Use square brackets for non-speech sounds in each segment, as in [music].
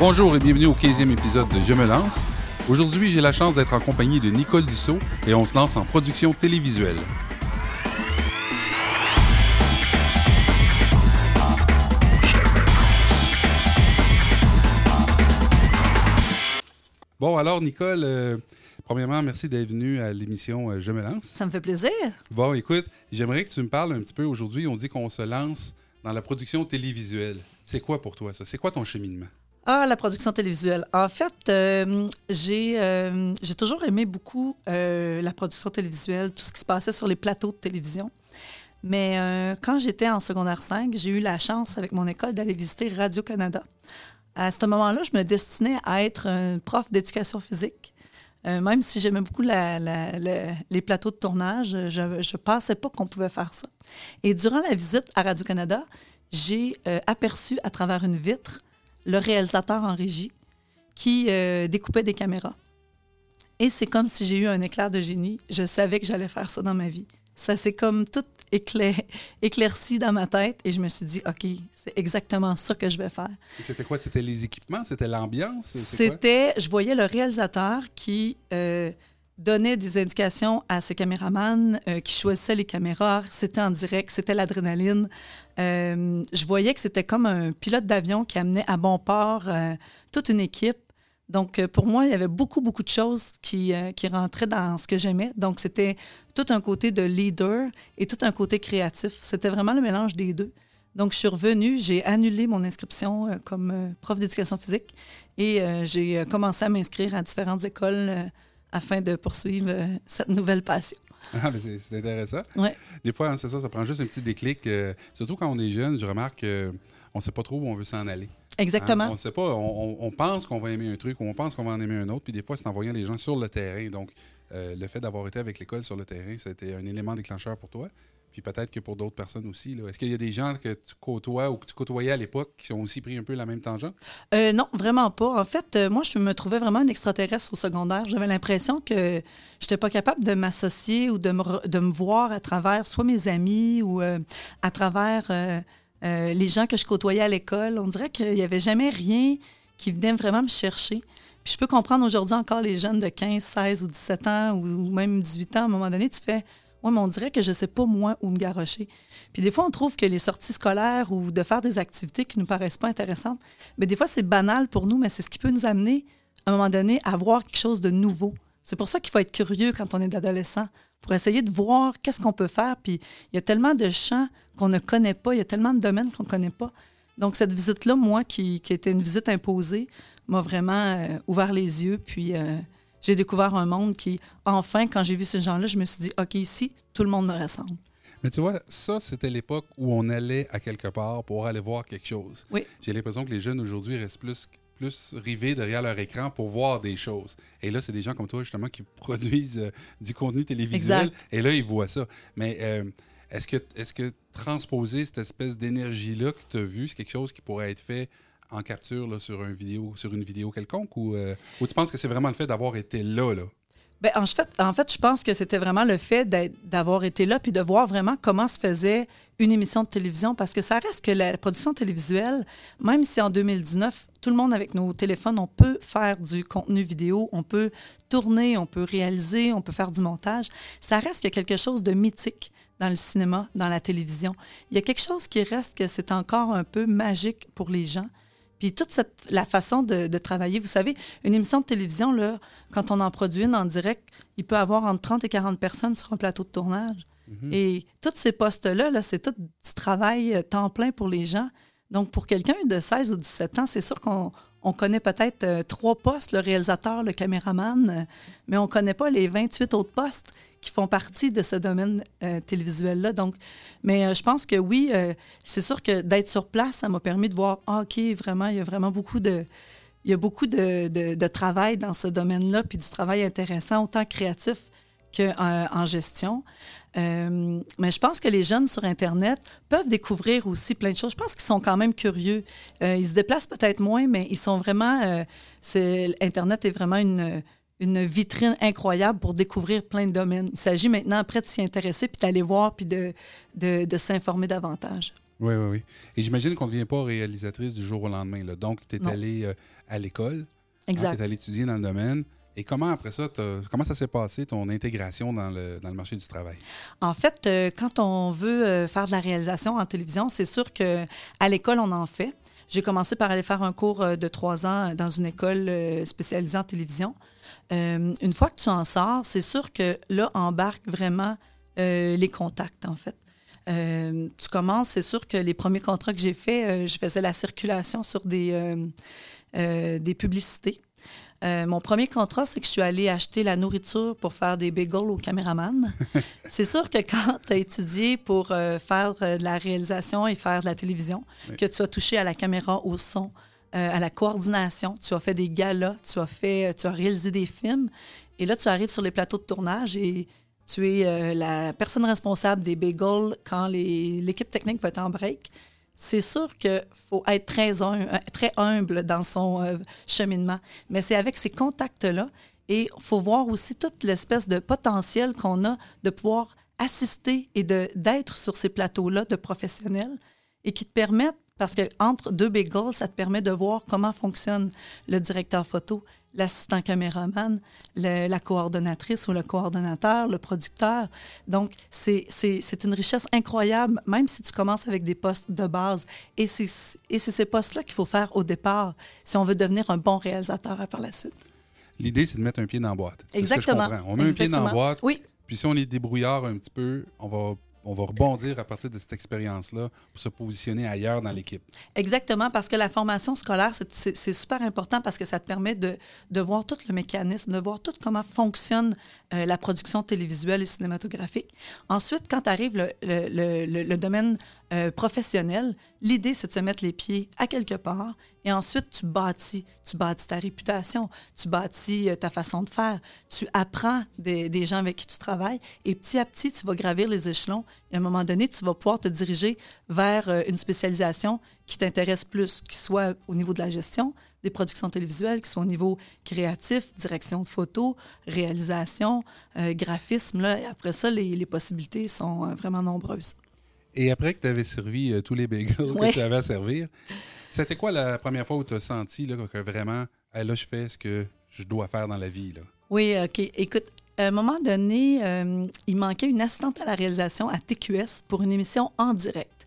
Bonjour et bienvenue au 15e épisode de Je me lance. Aujourd'hui, j'ai la chance d'être en compagnie de Nicole Dussault et on se lance en production télévisuelle. Bon, alors, Nicole, euh, premièrement, merci d'être venue à l'émission euh, Je me lance. Ça me fait plaisir. Bon, écoute, j'aimerais que tu me parles un petit peu aujourd'hui. On dit qu'on se lance dans la production télévisuelle. C'est quoi pour toi ça? C'est quoi ton cheminement? Ah, la production télévisuelle. En fait, euh, j'ai euh, j'ai toujours aimé beaucoup euh, la production télévisuelle, tout ce qui se passait sur les plateaux de télévision. Mais quand j'étais en secondaire 5, j'ai eu la chance avec mon école d'aller visiter Radio-Canada. À ce moment-là, je me destinais à être un prof d'éducation physique. Même si j'aimais beaucoup les plateaux de tournage, je ne pensais pas qu'on pouvait faire ça. Et durant la visite à Radio-Canada, j'ai aperçu à travers une vitre le réalisateur en régie qui euh, découpait des caméras. Et c'est comme si j'ai eu un éclair de génie. Je savais que j'allais faire ça dans ma vie. Ça s'est comme tout éclair- [laughs] éclairci dans ma tête et je me suis dit, OK, c'est exactement ça que je vais faire. Et C'était quoi? C'était les équipements? C'était l'ambiance? C'était, je voyais le réalisateur qui euh, donnait des indications à ses caméramans, euh, qui choisissait les caméras. C'était en direct, c'était l'adrénaline. Euh, je voyais que c'était comme un pilote d'avion qui amenait à bon port euh, toute une équipe. Donc, euh, pour moi, il y avait beaucoup, beaucoup de choses qui, qui rentraient dans ce que j'aimais. Donc, c'était tout un côté de leader et tout un côté créatif. C'était vraiment le mélange des deux. Donc, je suis revenue, j'ai annulé mon inscription comme prof d'éducation physique et j'ai commencé à m'inscrire à différentes écoles afin de poursuivre cette nouvelle passion. Ah, c'est intéressant. Ouais. Des fois, hein, c'est ça, ça prend juste un petit déclic. euh, surtout quand on est jeune, je remarque qu'on ne sait pas trop où on veut s'en aller. Exactement. Hein, On ne sait pas. On, on- on pense qu'on va aimer un truc ou on pense qu'on va en aimer un autre. Puis des fois, c'est en voyant les gens sur le terrain. Donc, euh, le fait d'avoir été avec l'école sur le terrain, c'était un élément déclencheur pour toi. Puis peut-être que pour d'autres personnes aussi. Est-ce qu'il y a des gens que tu côtoies ou que tu côtoyais à l'époque qui ont aussi pris un peu la même tangente? Euh, non, vraiment pas. En fait, euh, moi, je me trouvais vraiment un extraterrestre au secondaire. J'avais l'impression que je n'étais pas capable de m'associer ou de me, voir à travers soit mes amis ou euh, à travers les gens que je côtoyais à l'école. On dirait qu'il n'y avait jamais rien qui venait vraiment me chercher. Puis je peux comprendre aujourd'hui encore les jeunes de 15, 16 ou 17 ans ou même 18 ans. À un moment donné, tu fais Ouais, mais on dirait que je ne sais pas, moi, où me garrocher. Puis des fois, on trouve que les sorties scolaires ou de faire des activités qui ne nous paraissent pas intéressantes, mais des fois, c'est banal pour nous, mais c'est ce qui peut nous amener, à un moment donné, à voir quelque chose de nouveau. C'est pour ça qu'il faut être curieux quand on est adolescent, pour essayer de voir qu'est-ce qu'on peut faire. Puis il y a tellement de champs qu'on ne connaît pas, il y a tellement de domaines qu'on ne connaît pas. Donc cette visite-là, moi, qui, qui était une visite imposée, m'a vraiment euh, ouvert les yeux. Puis euh, j'ai découvert un monde qui, enfin, quand j'ai vu ces gens-là, je me suis dit, OK, ici, tout le monde me ressemble. Mais tu vois, ça, c'était l'époque où on allait à quelque part pour aller voir quelque chose. Oui. J'ai l'impression que les jeunes aujourd'hui restent plus, plus rivés derrière leur écran pour voir des choses. Et là, c'est des gens comme toi, justement, qui [laughs] produisent euh, du contenu télévisuel. Exact. Et là, ils voient ça. Mais euh, est-ce que, est que transposer cette espèce d'énergie-là que tu as vue, c'est quelque chose qui pourrait être fait en capture sur, vidéo, sur une vidéo quelconque? Ou, euh, ou tu penses que c'est vraiment le fait d'avoir été là, là? Ben, en, fait, je pense que c'était vraiment le fait d'avoir été là puis de voir vraiment comment se faisait une émission de télévision parce que ça reste que la production télévisuelle, même si en 2019, tout le monde avec nos téléphones, on peut faire du contenu vidéo, on peut tourner, on peut réaliser, on peut faire du montage, ça reste a quelque chose de mythique dans le cinéma, dans la télévision. Il y a quelque chose qui reste que c'est encore un peu magique pour les gens. Puis toute cette, la façon de, de travailler, vous savez, une émission de télévision, là, quand on en produit une en direct, il peut avoir entre 30 et 40 personnes sur un plateau de tournage. Et tous ces postes-là, là, c'est tout du travail euh, temps plein pour les gens. Donc, pour quelqu'un de 16 ou 17 ans, c'est sûr qu'on on connaît peut-être euh, trois postes, le réalisateur, le caméraman, euh, mais on ne connaît pas les 28 autres postes qui font partie de ce domaine euh, télévisuel-là. Donc, mais euh, je pense que oui, euh, c'est sûr que d'être sur place, ça m'a permis de voir, ah, OK, vraiment, il y a vraiment beaucoup de, il y a beaucoup de, de- travail dans ce domaine-là, puis du travail intéressant, autant créatif qu'en en gestion. Mais je pense que les jeunes sur Internet peuvent découvrir aussi plein de choses. Je pense qu'ils sont quand même curieux. Ils se déplacent peut-être moins, mais ils sont vraiment... euh, Internet est vraiment une, une vitrine incroyable pour découvrir plein de domaines. Il s'agit maintenant après de s'y intéresser, puis d'aller voir, puis de, de, de s'informer davantage. Oui, oui, oui. Et j'imagine qu'on ne devient pas réalisatrice du jour au lendemain. Là. Donc, tu es Non. allée euh, à l'école. Exact. Tu es allée étudier dans le domaine. Et comment, après ça, comment ça s'est passé, ton intégration dans le, dans le marché du travail? En fait, euh, quand on veut euh, faire de la réalisation en télévision, c'est sûr que à l'école, on en fait. J'ai commencé par aller faire un cours de trois ans dans une école spécialisée en télévision. Euh, une fois que tu en sors, c'est sûr que là embarquent vraiment euh, les contacts, en fait. Euh, tu commences, c'est sûr que les premiers contrats que j'ai faits, je faisais la circulation sur des, des publicités. Euh, mon premier contrat, c'est que je suis allée acheter la nourriture pour faire des bagels aux caméramans. [laughs] c'est sûr que quand tu as étudié pour euh, faire de la réalisation et faire de la télévision, Oui. que tu as touché à la caméra, au son, euh, à la coordination, tu as fait des galas, tu as, fait, tu as réalisé des films, et là, tu arrives sur les plateaux de tournage et tu es euh, la personne responsable des bagels quand l'équipe technique va être en break. C'est sûr qu'il faut être très, hum- euh, très humble dans son euh, cheminement, mais c'est avec ces contacts-là et il faut voir aussi toute l'espèce de potentiel qu'on a de pouvoir assister et d'être sur ces plateaux-là de professionnels et qui te permettent, parce que entre deux bagels, ça te permet de voir comment fonctionne le directeur photo, l'assistant caméraman, le- la coordonnatrice ou le coordonnateur, le producteur. Donc, c'est une richesse incroyable, même si tu commences avec des postes de base. Et c'est ces postes-là qu'il faut faire au départ si on veut devenir un bon réalisateur par la suite. L'idée, c'est de mettre un pied dans la boîte. C'est ce que je Exactement. On met un pied dans la boîte, Oui, puis si on est débrouillard un petit peu, on va, on va rebondir à partir de cette expérience-là pour se positionner ailleurs dans l'équipe. Exactement, parce que la formation scolaire, c'est- super important parce que ça te permet de, voir tout le mécanisme, de voir tout comment fonctionne euh, la production télévisuelle et cinématographique. Ensuite, quand arrive le domaine euh, professionnel, l'idée, c'est de se mettre les pieds à quelque part et ensuite, tu bâtis. Tu bâtis ta réputation, tu bâtis euh, ta façon de faire, tu apprends des, gens avec qui tu travailles et petit à petit, tu vas gravir les échelons et à un moment donné, tu vas pouvoir te diriger vers euh, une spécialisation qui t'intéresse plus, qui soit au niveau de la gestion des productions télévisuelles, qui soit au niveau créatif, direction de photo, réalisation, euh, graphisme. Après ça, les, possibilités sont vraiment nombreuses. Et après que tu avais servi euh, tous les bagels Ouais. que tu avais à servir, c'était quoi la première fois où tu as senti là, que vraiment, Ah, là, je fais ce que je dois faire dans la vie? Là? Oui, OK. Écoute, à un moment donné, euh, il manquait une assistante à la réalisation à TQS pour une émission en direct.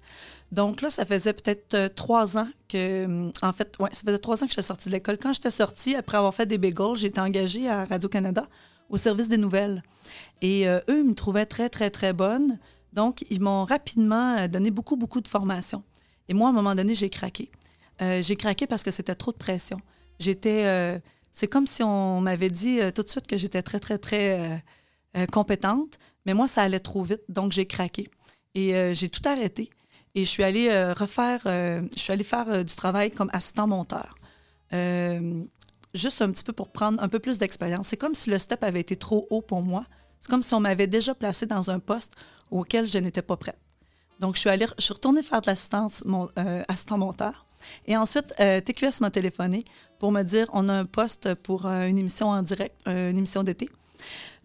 Donc là, ça faisait peut-être euh, trois ans que, en fait, ouais, ça faisait trois ans que j'étais sortie de l'école. Quand j'étais sortie, après avoir fait des bagels, été engagée à Radio-Canada au service des nouvelles. Et euh, eux, ils me trouvaient très, très, très bonne. Donc, ils m'ont rapidement euh, donné beaucoup, beaucoup de formations. Et moi, à un moment donné, j'ai craqué. Euh, j'ai craqué parce que c'était trop de pression. J'étais... euh, c'est comme si on m'avait dit tout de suite que j'étais très, très, très compétente, mais moi, ça allait trop vite, donc j'ai craqué. Et j'ai tout arrêté. Et je suis allée refaire, je suis allée faire du travail comme assistant monteur. Juste un petit peu pour prendre un peu plus d'expérience. C'est comme si le step avait été trop haut pour moi. C'est comme si on m'avait déjà placé dans un poste auquel je n'étais pas prête. Donc, je suis, allée, je suis retournée faire de l'assistance euh, assistant monteur. Et ensuite, euh, TQS m'a téléphoné pour me dire on a un poste pour euh, une émission en direct, une émission d'été.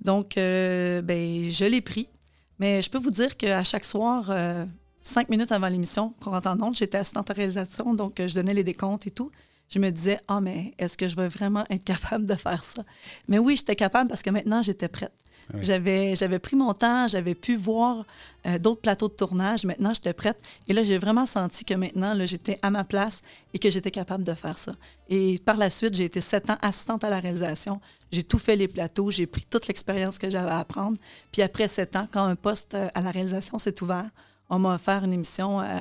Donc, ben, je l'ai pris. Mais je peux vous dire qu'à chaque soir, cinq minutes avant l'émission, qu'on rentre en j'étais assistante à réalisation, donc je donnais les décomptes et tout. Je me disais, ah, mais est-ce que je vais vraiment être capable de faire ça? Mais oui, j'étais capable parce que maintenant, j'étais prête. Oui. J'avais, j'avais pris mon temps, j'avais pu voir euh, d'autres plateaux de tournage. Maintenant, j'étais prête. Et là, j'ai vraiment senti que maintenant, là, j'étais à ma place et que j'étais capable de faire ça. Et par la suite, j'ai été sept ans assistante à la réalisation. J'ai tout fait les plateaux, j'ai pris toute l'expérience que j'avais à apprendre. Puis après sept ans, quand un poste euh, à la réalisation s'est ouvert, on m'a offert une émission euh,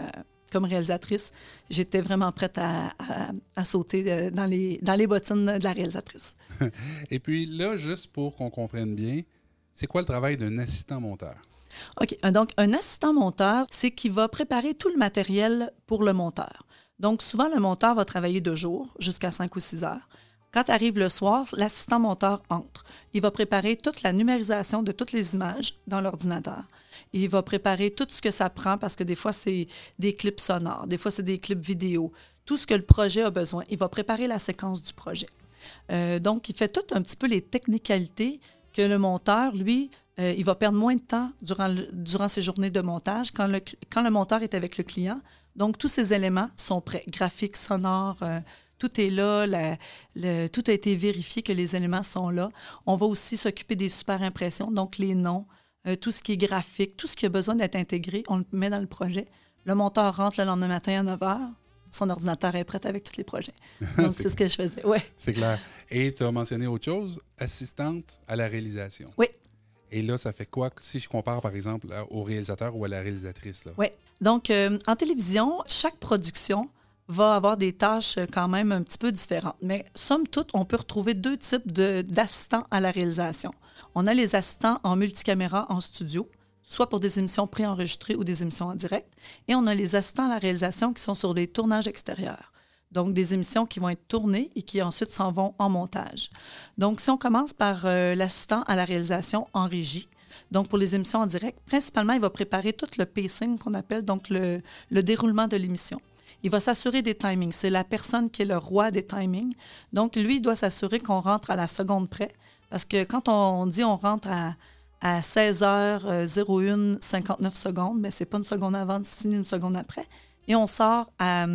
comme réalisatrice. J'étais vraiment prête à, à- à sauter dans, les, dans les bottines de la réalisatrice. [laughs] Et puis là, juste pour qu'on comprenne bien, c'est quoi le travail d'un assistant monteur? OK. Un- Donc, un assistant monteur, c'est qui va préparer tout le matériel pour le monteur. Donc, souvent, le monteur va travailler deux jours, jusqu'à 5 ou 6 heures. Quand arrive le soir, l'assistant monteur entre. Il va préparer toute la numérisation de toutes les images dans l'ordinateur. Il va préparer tout ce que ça prend parce que des fois, c'est des clips sonores, des fois, c'est des clips vidéo. Tout ce que le projet a besoin. Il va préparer la séquence du projet. Euh, donc, il fait tout un petit peu les technicalités que le monteur, lui, euh, il va perdre moins de temps durant, ses journées de montage quand le, monteur est avec le client. Donc, tous ces éléments sont prêts, graphiques, sonores, euh, tout est là, tout a été vérifié que les éléments sont là. On va aussi s'occuper des super impressions, donc les noms, euh, tout ce qui est graphique, tout ce qui a besoin d'être intégré, on le met dans le projet. Le monteur rentre le lendemain matin à 9 h. Son ordinateur est prêt avec tous les projets. [laughs] Donc, c'est ce que je faisais. Ouais. C'est clair. Et tu as mentionné autre chose, assistante à la réalisation. Oui. Et là, ça fait quoi si je compare, par exemple, au réalisateur ou à la réalisatrice? Oui. Donc, euh, en télévision, chaque production va avoir des tâches quand même un petit peu différentes. Mais somme toute, on peut retrouver deux types d'assistants à la réalisation. On a les assistants en multicaméra en studio, soit pour des émissions préenregistrées ou des émissions en direct. Et on a les assistants à la réalisation qui sont sur des tournages extérieurs. Donc, des émissions qui vont être tournées et qui ensuite s'en vont en montage. Donc, si on commence par euh, l'assistant à la réalisation en régie, donc pour les émissions en direct, principalement, il va préparer tout le pacing qu'on appelle, donc le, le déroulement de l'émission. Il va s'assurer des timings. C'est la personne qui est le roi des timings. Donc, lui, il doit s'assurer qu'on rentre à la seconde près. Parce que quand on dit on rentre à, à 16h01, 59 secondes, mais ce n'est pas une seconde avant ni une seconde après. Et on sort à,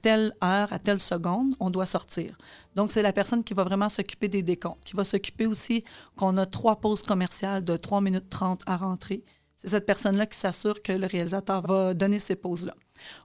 telle heure, à telle seconde, on doit sortir. Donc, c'est la personne qui va vraiment s'occuper des décomptes, qui va s'occuper aussi qu'on a trois pauses commerciales de 3 minutes 30 à rentrer. C'est cette personne-là qui s'assure que le réalisateur va donner ces pauses-là.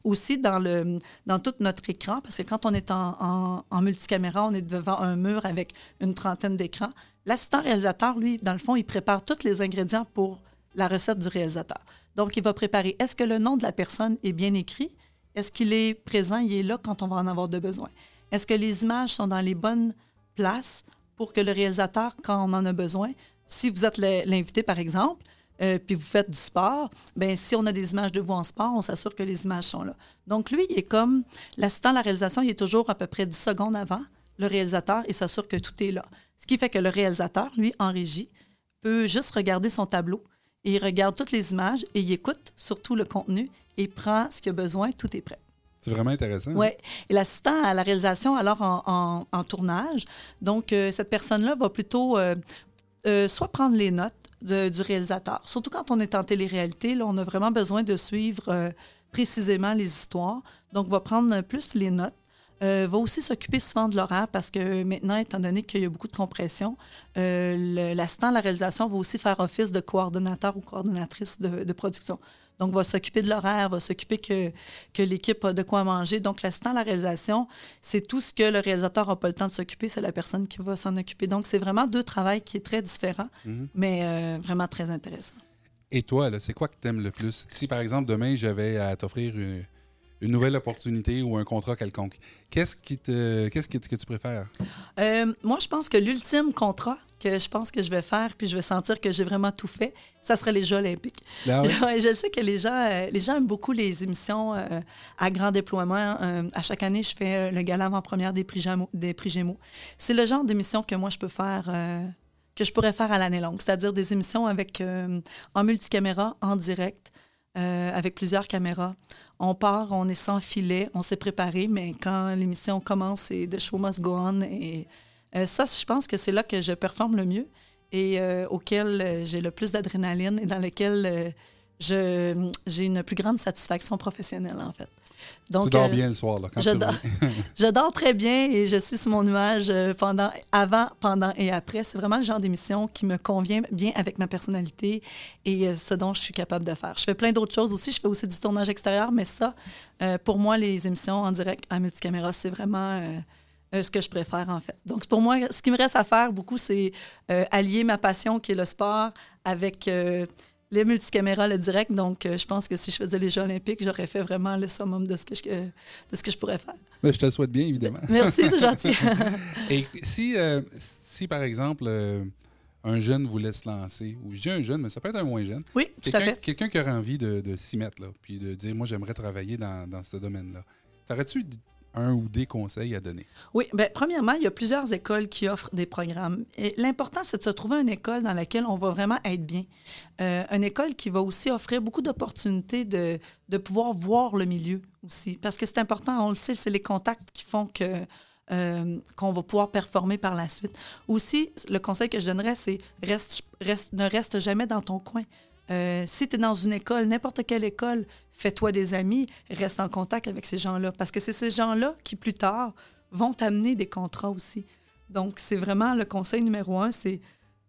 Aussi, dans, le, dans tout notre écran, parce que quand on est en, multicaméra, on est devant un mur avec une trentaine d'écrans. L'assistant réalisateur, lui, dans le fond, il prépare tous les ingrédients pour la recette du réalisateur. Donc, il va préparer est-ce que le nom de la personne est bien écrit? Est-ce qu'il est présent? Il est là quand on va en avoir de besoin? Est-ce que les images sont dans les bonnes places pour que le réalisateur, quand on en a besoin, si vous êtes l'invité, par exemple, euh, puis vous faites du sport, bien, si on a des images de vous en sport, on s'assure que les images sont là. Donc, lui, il est comme l'assistant à la réalisation, il est toujours à peu près 10 secondes avant le réalisateur et s'assure que tout est là. Ce qui fait que le réalisateur, lui, en régie, peut juste regarder son tableau et il regarde toutes les images et il écoute surtout le contenu et prend ce qu'il a besoin, tout est prêt. C'est vraiment intéressant. Oui. Et l'assistant à la réalisation, alors en, tournage, donc euh, cette personne-là va plutôt euh, soit prendre les notes, du réalisateur. Surtout quand on est en télé-réalité, là, on a vraiment besoin de suivre euh, précisément les histoires. Donc, on va prendre plus les notes. Euh, va aussi s'occuper souvent de l'horaire parce que maintenant, étant donné qu'il y a beaucoup de compression, euh, l'assistant à la réalisation va aussi faire office de coordonnateur ou coordonnatrice de, de production. Donc, va s'occuper de l'horaire, va s'occuper que, que l'équipe a de quoi manger. Donc, l'assistant à la réalisation, c'est tout ce que le réalisateur n'a pas le temps de s'occuper, c'est la personne qui va s'en occuper. Donc, c'est vraiment deux travails qui est très différents, mhm. mais euh, vraiment très intéressant. Et toi, c'est quoi que tu aimes le plus? Si, par exemple, demain, j'avais à t'offrir une, une nouvelle opportunité ou un contrat quelconque. Qu'est-ce qui te, qu'est-ce que, tu préfères? Euh, moi, je pense que l'ultime contrat que je pense que je vais faire, puis je vais sentir que j'ai vraiment tout fait, ça serait les Jeux olympiques. Ah [laughs] je sais que les gens, euh, les gens aiment beaucoup les émissions euh, à grand déploiement. à chaque année, je fais le gala avant-première des prix, des prix Gémeaux. C'est le genre d'émission que moi, je peux faire que je pourrais faire à l'année longue, c'est-à-dire des émissions avec en multicaméra, en direct, avec plusieurs caméras. On part, on est sans filet, on s'est préparé, mais quand l'émission commence, c'est The Show Must Go On. Et euh, ça, je pense que c'est là que je performe le mieux et euh, auquel euh, j'ai le plus d'adrénaline et dans lequel j'ai une plus grande satisfaction professionnelle, en fait. Donc, tu dors bien le soir, là, quand je, dors, je dors très bien et je suis sur mon nuage pendant, avant, pendant et après. C'est vraiment le genre d'émission qui me convient bien avec ma personnalité et ce dont je suis capable de faire. Je fais plein d'autres choses aussi. Je fais aussi du tournage extérieur, mais ça, pour moi, les émissions en direct à multicaméra, c'est vraiment euh, ce que je préfère, en fait. Donc, pour moi, ce qui me reste à faire beaucoup, c'est euh, allier ma passion, qui est le sport, avec euh, les multicaméras, le direct. Donc, je pense que si je faisais les Jeux olympiques, j'aurais fait vraiment le summum de ce que je, de ce que je pourrais faire. Mais je te le souhaite bien, évidemment. [laughs] Merci, c'est gentil. [laughs] Et si, si, par exemple, un jeune voulait se lancer, ou je dis un jeune, mais ça peut être un moins jeune. Oui, tout à fait. Quelqu'un qui aurait envie de, s'y mettre, là, puis de dire, moi, j'aimerais travailler dans, dans ce domaine-là. T'aurais-tu un ou des conseils à donner? Oui, bien, premièrement, il y a plusieurs écoles qui offrent des programmes. Et l'important, c'est de se trouver une école dans laquelle on va vraiment être bien. Euh, une école qui va aussi offrir beaucoup d'opportunités de, de pouvoir voir le milieu aussi. Parce que c'est important, on le sait, c'est les contacts qui font que euh, qu'on va pouvoir performer par la suite. Aussi, le conseil que je donnerais, c'est reste, ne reste jamais dans ton coin. Euh, si tu es dans une école, n'importe quelle école, fais-toi des amis, reste en contact avec ces gens-là. Parce que c'est ces gens-là qui, plus tard, vont t'amener des contrats aussi. Donc, c'est vraiment le conseil numéro un, c'est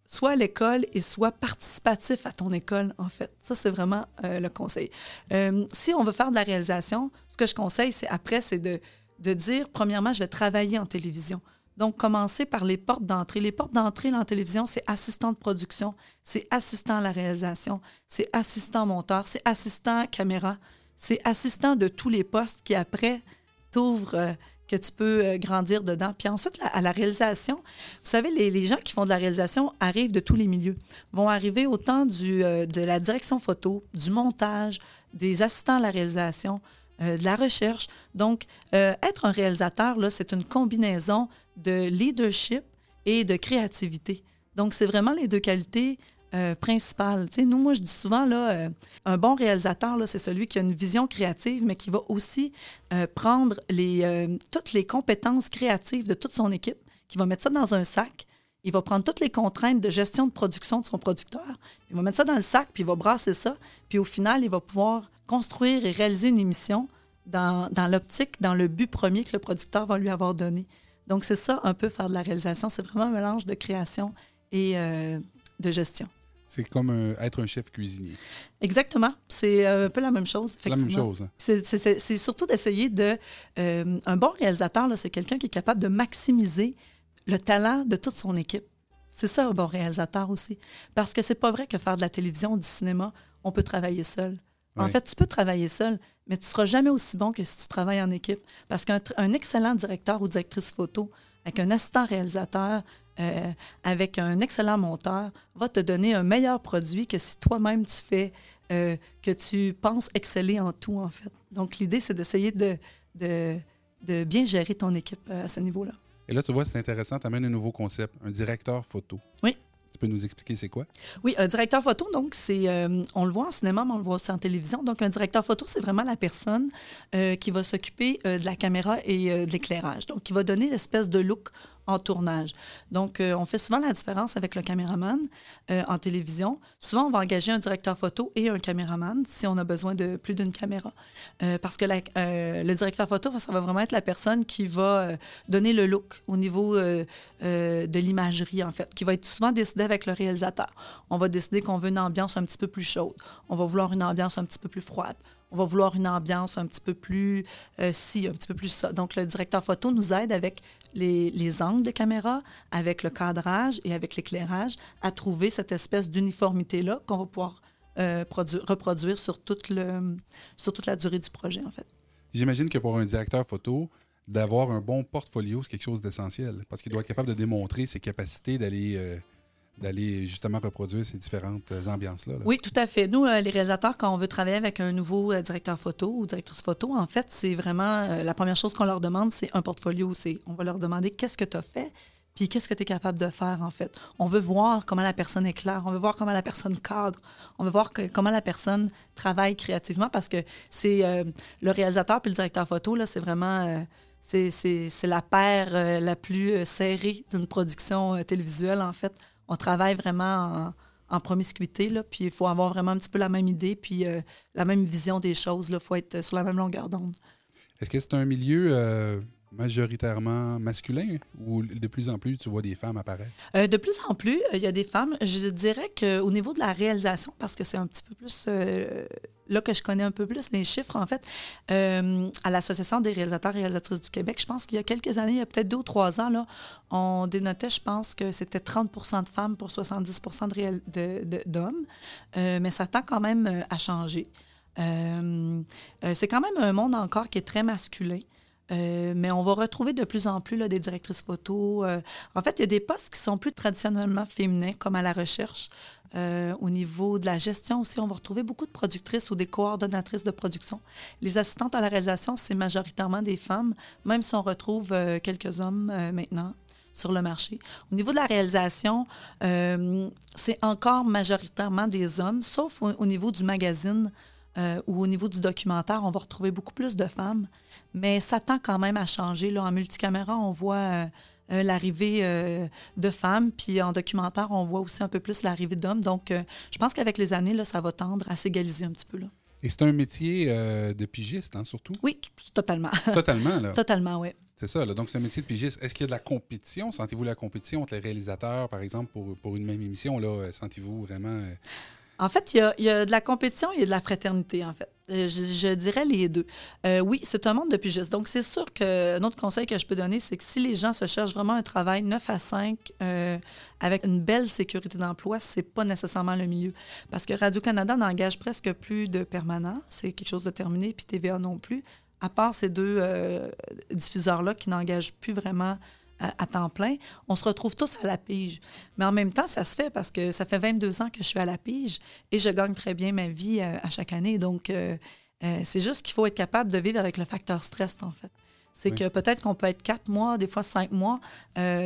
soit à l'école et soit participatif à ton école, en fait. Ça, c'est vraiment euh, le conseil. Euh, si on veut faire de la réalisation, ce que je conseille, c'est après, c'est de, de dire, premièrement, je vais travailler en télévision. Donc, commencer par les portes d'entrée. Les portes d'entrée en télévision, c'est assistant de production, c'est assistant à la réalisation, c'est assistant monteur, c'est assistant caméra, c'est assistant de tous les postes qui, après, t'ouvrent, euh, que tu peux euh, grandir dedans. Puis ensuite, à la réalisation, vous savez, les, gens qui font de la réalisation arrivent de tous les milieux. Vont arriver autant du, euh, de la direction photo, du montage, des assistants à la réalisation, de la recherche. Donc, être un réalisateur, là, c'est une combinaison de leadership et de créativité. Donc, c'est vraiment les deux qualités euh, principales. nous, moi, je dis souvent, là, euh, un bon réalisateur, là, c'est celui qui a une vision créative, mais qui va aussi euh, prendre les, toutes les compétences créatives de toute son équipe, qui va mettre ça dans un sac. Il va prendre toutes les contraintes de gestion de production de son producteur. Il va mettre ça dans le sac, puis il va brasser ça. Puis au final, il va pouvoir construire et réaliser une émission dans, dans l'optique, dans le but premier que le producteur va lui avoir donné. Donc, c'est ça un peu faire de la réalisation. C'est vraiment un mélange de création et euh, de gestion. C'est comme être un chef cuisinier. Exactement. C'est euh, un peu la même chose, effectivement. La même chose. Hein. C'est surtout d'essayer de... Euh, un bon réalisateur, c'est quelqu'un qui est capable de maximiser le talent de toute son équipe. C'est ça un bon réalisateur aussi. Parce que c'est pas vrai que faire de la télévision ou du cinéma, on peut travailler seul. En fait, tu peux travailler seul, mais tu ne seras jamais aussi bon que si tu travailles en équipe. Parce qu'un excellent directeur ou directrice photo, avec un assistant réalisateur, euh, avec un excellent monteur, va te donner un meilleur produit que si toi-même tu fais, euh, que tu penses exceller en tout, en fait. Donc, l'idée, c'est d'essayer de, de, bien gérer ton équipe euh, à ce niveau-là. Et là, tu vois, c'est intéressant, tu amènes un nouveau concept, un directeur photo. Oui. Tu nous expliquer c'est quoi? Oui, un directeur photo, donc, c'est, euh, on le voit en cinéma, mais on le voit aussi en télévision. Donc, un directeur photo, c'est vraiment la personne euh, qui va s'occuper euh, de la caméra et de l'éclairage. Donc, qui va donner l'espèce de look en tournage. Donc, euh, on fait souvent la différence avec le caméraman euh, en télévision. Souvent, on va engager un directeur photo et un caméraman si on a besoin de plus d'une caméra. Euh, parce que le directeur photo, ça va vraiment être la personne qui va donner le look au niveau de l'imagerie, en fait, qui va être souvent décidé avec le réalisateur. On va décider qu'on veut une ambiance un petit peu plus chaude. On va vouloir une ambiance un petit peu plus froide on va vouloir une ambiance un petit peu plus si, un petit peu plus ça. Donc, le directeur photo nous aide avec les, angles de caméra, avec le cadrage et avec l'éclairage, à trouver cette espèce d'uniformité-là qu'on va pouvoir euh, reproduire sur toute, la durée du projet, en fait. J'imagine que pour un directeur photo, d'avoir un bon portfolio, c'est quelque chose d'essentiel, parce qu'il doit être capable de démontrer ses capacités d'aller... Euh, d'aller justement reproduire ces différentes euh, ambiances-là. Oui, tout à fait. Nous, euh, les réalisateurs, quand on veut travailler avec un nouveau euh, directeur photo ou directrice photo, en fait, c'est vraiment la première chose qu'on leur demande, c'est un portfolio. C'est, on va leur demander qu'est-ce que tu as fait, puis qu'est-ce que tu es capable de faire, en fait. On veut voir comment la personne est claire, on veut voir comment la personne cadre, on veut voir comment la personne travaille créativement, parce que c'est le réalisateur puis le directeur photo, là, c'est vraiment... c'est, la paire la plus serrée d'une production télévisuelle, en fait on travaille vraiment en, promiscuité, là, puis il faut avoir vraiment un petit peu la même idée, puis euh, la même vision des choses. Il faut être sur la même longueur d'onde. Est-ce que c'est un milieu euh, majoritairement masculin ou de plus en plus tu vois des femmes apparaître? Euh, de plus en plus, il y a des femmes. Je dirais qu'au niveau de la réalisation, parce que c'est un petit peu plus là que je connais un peu plus les chiffres, en fait, euh, à l'Association des réalisateurs et réalisatrices du Québec, je pense qu'il y a quelques années, il y a peut-être deux ou trois ans, là, on dénotait, je pense que c'était 30 de femmes pour 70 d'hommes, euh, mais ça tend quand même euh, à changer. c'est quand même un monde encore qui est très masculin. Mais on va retrouver de plus en plus des directrices photo. en fait, il y a des postes qui sont plus traditionnellement féminins, comme à la recherche. Euh, au niveau de la gestion aussi, on va retrouver beaucoup de productrices ou des coordonnatrices de production. Les assistantes à la réalisation, c'est majoritairement des femmes, même si on retrouve euh, quelques hommes euh, maintenant sur le marché. Au niveau de la réalisation, c'est encore majoritairement des hommes, sauf au, niveau du magazine. euh, ou au niveau du documentaire, on va retrouver beaucoup plus de femmes. Mais ça tend quand même à changer. Là. En multicaméra, on voit euh, euh, l'arrivée de femmes, puis en documentaire, on voit aussi un peu plus l'arrivée d'hommes. Donc, je pense qu'avec les années, là, ça va tendre à s'égaliser un petit peu. Là. Et c'est un métier de pigiste, hein, surtout? Oui, totalement. [laughs] Totalement, là. totalement, oui. C'est ça, là. donc c'est un métier de pigiste. Est-ce qu'il y a de la compétition? Sentez-vous la compétition entre les réalisateurs, par exemple, pour, pour une même émission? là Sentez-vous vraiment en fait, il y, a, de la compétition et de la fraternité, en fait. Euh, je, dirais les deux. Euh, oui, c'est un monde de pigistes. Donc, c'est sûr qu'un autre conseil que je peux donner, c'est que si les gens se cherchent vraiment un travail 9 à 5 euh, avec une belle sécurité d'emploi, c'est pas nécessairement le milieu. Parce que Radio-Canada n'engage presque plus de permanents. C'est quelque chose de terminé, puis TVA non plus. À part ces deux diffuseurs-là qui n'engagent plus vraiment à, temps plein, on se retrouve tous à la pige. Mais en même temps, ça se fait parce que ça fait 22 ans que je suis à la pige et je gagne très bien ma vie euh, à, chaque année. Donc, euh, euh, c'est juste qu'il faut être capable de vivre avec le facteur stress, en fait. C'est que peut-être qu'on peut être quatre mois, des fois cinq mois,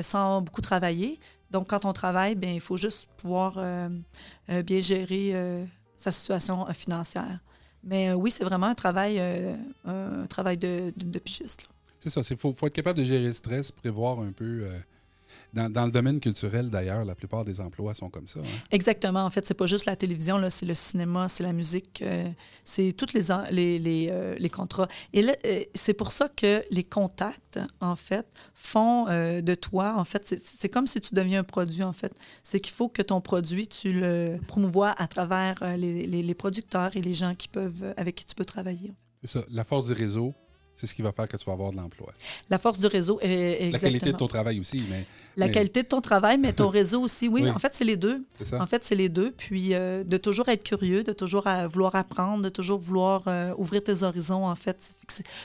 sans beaucoup travailler. Donc, quand on travaille, bien, il faut juste pouvoir bien gérer sa situation financière. Mais oui, c'est vraiment un travail, un travail de, de, de pigiste. C'est ça. Il faut, être capable de gérer le stress, prévoir un peu. Euh, dans, le domaine culturel, d'ailleurs, la plupart des emplois sont comme ça. Hein. Exactement. En fait, c'est pas juste la télévision, là, c'est le cinéma, c'est la musique, euh, c'est tous les, les, les, euh, les, contrats. Et là, c'est pour ça que les contacts, en fait, font de toi, en fait, c'est comme si tu deviens un produit, en fait. C'est qu'il faut que ton produit, tu le promouvois à travers les, les, producteurs et les gens qui peuvent, avec qui tu peux travailler. C'est ça. La force du réseau, c'est ce qui va faire que tu vas avoir de l'emploi. La force du réseau est, La qualité de ton travail aussi. Mais, la qualité de ton travail, mais ton réseau aussi. Oui, en fait, c'est les deux. Ça. En fait, c'est les deux. Puis euh, de toujours être curieux, de toujours vouloir apprendre, de toujours vouloir euh, ouvrir tes horizons, en fait.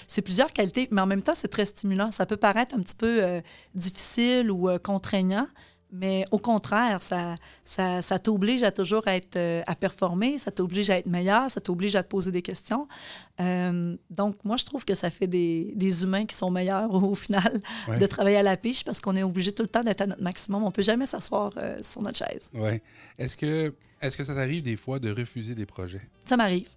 C'est plusieurs qualités, mais en même temps, c'est très stimulant. Ça peut paraître un petit peu euh, difficile ou contraignant, mais au contraire, ça, ça, ça t'oblige à toujours être, euh, à performer, ça t'oblige à être meilleur, ça t'oblige à te poser des questions. Euh, donc, moi, je trouve que ça fait des, des humains qui sont meilleurs au, final de travailler à la piche parce qu'on est obligé tout le temps d'être à notre maximum. On ne peut jamais s'asseoir euh, sur notre chaise. Oui. Est-ce que, est que ça t'arrive des fois de refuser des projets? Ça m'arrive.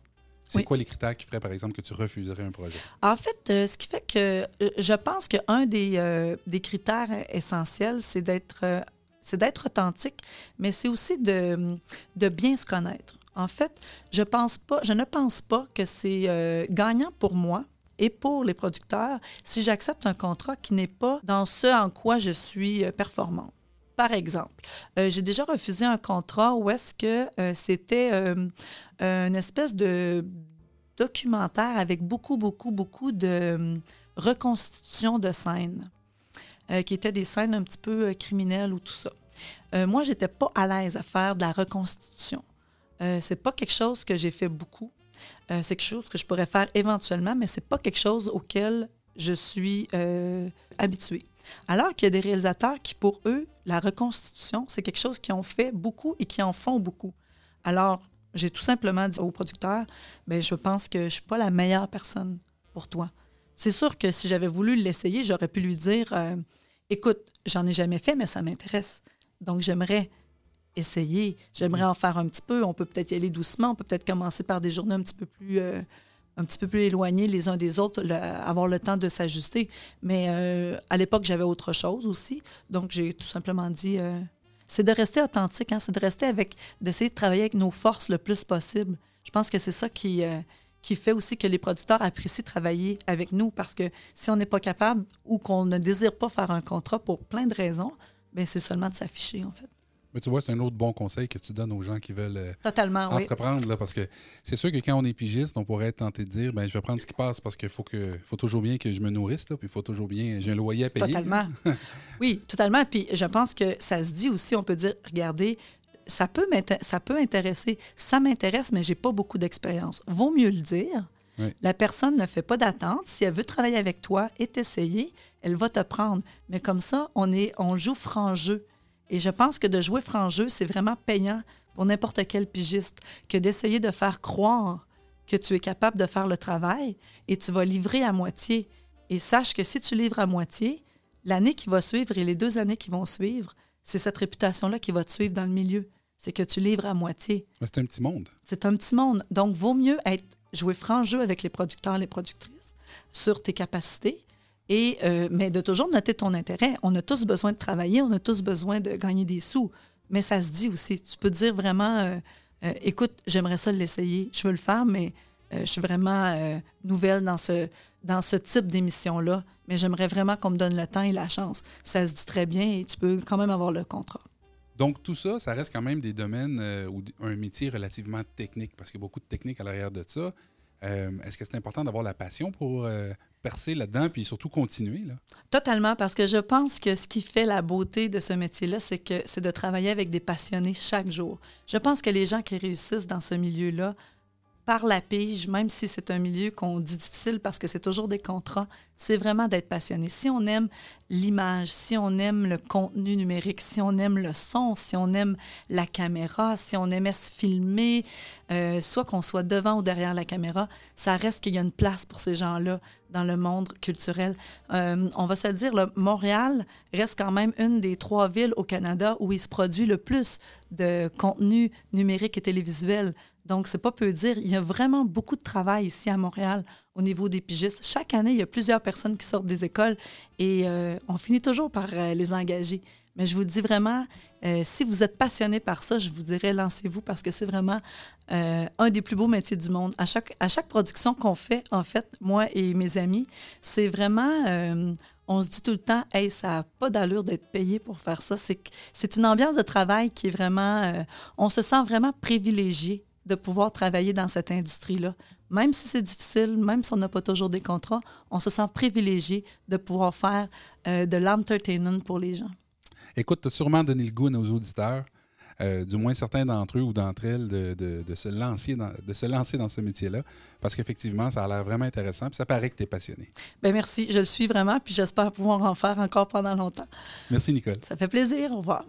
C'est quoi les critères qui feraient, par exemple, que tu refuserais un projet? En fait, ce qui fait que je pense qu'un des, des critères essentiels, c'est d'être c'est d'être authentique, mais c'est aussi de, bien se connaître. En fait, je ne pense pas que c'est euh, gagnant pour moi et pour les producteurs si j'accepte un contrat qui n'est pas dans ce en quoi je suis euh, performante. Par exemple, euh, j'ai déjà refusé un contrat où est-ce que c'était une espèce de documentaire avec beaucoup, beaucoup, beaucoup de reconstitution de scènes. Euh, qui étaient des scènes un petit peu euh, criminelles ou tout ça. Euh, moi, j'étais pas à l'aise à faire de la reconstitution. c'est pas quelque chose que j'ai fait beaucoup. c'est quelque chose que je pourrais faire éventuellement, mais c'est pas quelque chose auquel je suis habituée. Alors qu'il y a des réalisateurs qui, pour eux, la reconstitution, c'est quelque chose qu'ils ont fait beaucoup et qui en font beaucoup. Alors, j'ai tout simplement dit au producteur, bien, je pense que je suis pas la meilleure personne pour toi. C'est sûr que si j'avais voulu l'essayer, j'aurais pu lui dire, écoute, j'en ai jamais fait, mais ça m'intéresse. Donc, j'aimerais essayer. J'aimerais en faire un petit peu. On peut peut-être y aller doucement. On peut peut-être commencer par des journées un petit peu plus, euh, un petit peu plus éloignées les uns des autres, avoir le temps de s'ajuster. Mais euh, à l'époque, j'avais autre chose aussi. Donc, j'ai tout simplement dit, euh, c'est de rester authentique, hein, c'est de rester avec, d'essayer de travailler avec nos forces le plus possible. Je pense que c'est ça qui, qui fait aussi que les producteurs apprécient travailler avec nous parce que si on n'est pas capable ou qu'on ne désire pas faire un contrat pour plein de raisons, bien, c'est seulement de s'afficher, en fait. Mais tu vois, c'est un autre bon conseil que tu donnes aux gens qui veulent euh, Totalement, entreprendre. Là, parce que c'est sûr que quand on est pigiste, on pourrait être tenté de dire ben, je vais prendre ce qui passe parce qu'il faut, que, faut toujours bien que je me nourrisse, là, puis il faut toujours bien. J'ai un loyer à payer. Totalement. [laughs] oui, totalement. Puis je pense que ça se dit aussi, on peut dire regardez, ça peut, ça peut intéresser. Ça m'intéresse, mais j'ai pas beaucoup d'expérience. Vaut mieux le dire. La personne ne fait pas d'attente. Si elle veut travailler avec toi et t'essayer, elle va te prendre. Mais comme ça, on, est, on joue franc jeu. Et je pense que de jouer franc jeu, c'est vraiment payant pour n'importe quel pigiste que d'essayer de faire croire que tu es capable de faire le travail et tu vas livrer à moitié. Et sache que si tu livres à moitié, l'année qui va suivre et les deux années qui vont suivre, c'est cette réputation-là qui va te suivre dans le milieu c'est que tu livres à moitié. C'est un petit monde. C'est un petit monde. Donc, vaut mieux être jouer franc jeu avec les producteurs et les productrices sur tes capacités. Et, euh, mais de toujours noter ton intérêt. On a tous besoin de travailler, on a tous besoin de gagner des sous. Mais ça se dit aussi. Tu peux dire vraiment, euh, euh, écoute, j'aimerais ça l'essayer, je veux le faire, mais je suis vraiment nouvelle dans ce, dans ce type d'émission-là. Mais j'aimerais vraiment qu'on me donne le temps et la chance. Ça se dit très bien et tu peux quand même avoir le contrat. Donc, tout ça, ça reste quand même des domaines ou un métier relativement technique, parce qu'il y a beaucoup de technique à l'arrière de ça. Est-ce que c'est important d'avoir la passion pour percer là-dedans, puis surtout continuer. Là? Totalement, parce que je pense que ce qui fait la beauté de ce métier-là, c'est que c'est de travailler avec des passionnés chaque jour. Je pense que les gens qui réussissent dans ce milieu-là par la pige, même si c'est un milieu qu'on dit difficile parce que c'est toujours des contrats, c'est vraiment d'être passionné. Si on aime l'image, si on aime le contenu numérique, si on aime le son, si on aime la caméra, si on aimait se filmer, euh, soit qu'on soit devant ou derrière la caméra, ça reste qu'il y a une place pour ces gens-là dans le monde culturel. Euh, on va se le dire, Montréal reste quand même une des trois villes au Canada où il se produit le plus de contenu numérique et télévisuel. Donc, c'est pas peu dire. Il y a vraiment beaucoup de travail ici à Montréal au niveau des pigistes. Chaque année, il y a plusieurs personnes qui sortent des écoles et euh, on finit toujours par euh, les engager. Mais je vous dis vraiment, euh, si vous êtes passionné par ça, je vous dirais lancez-vous parce que c'est vraiment un des plus beaux métiers du monde. À chaque, à chaque production qu'on fait, en fait, moi et mes amis, c'est vraiment on se dit tout le temps, hey, ça n'a pas d'allure d'être payé pour faire ça. C'est une ambiance de travail qui est vraiment. on se sent vraiment privilégié de pouvoir travailler dans cette industrie-là. Même si c'est difficile, même si on n'a pas toujours des contrats, on se sent privilégié de pouvoir faire euh, de l'entertainment pour les gens. Écoute, tu as sûrement donné le goût à nos auditeurs, euh, du moins certains d'entre eux ou d'entre elles, de, se lancer dans, de se lancer dans ce métier-là, parce qu'effectivement, ça a l'air vraiment intéressant, puis ça paraît que tu es passionné. Bien, merci, je le suis vraiment, puis j'espère pouvoir en faire encore pendant longtemps. Merci, Nicole. Ça fait plaisir, au revoir.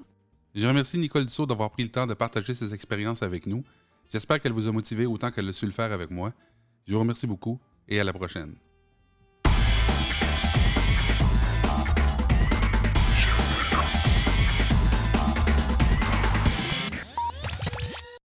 Je remercie Nicole Dussault d'avoir pris le temps de partager ses expériences avec nous. J'espère qu'elle vous a motivé autant qu'elle a su le faire avec moi. Je vous remercie beaucoup et à la prochaine.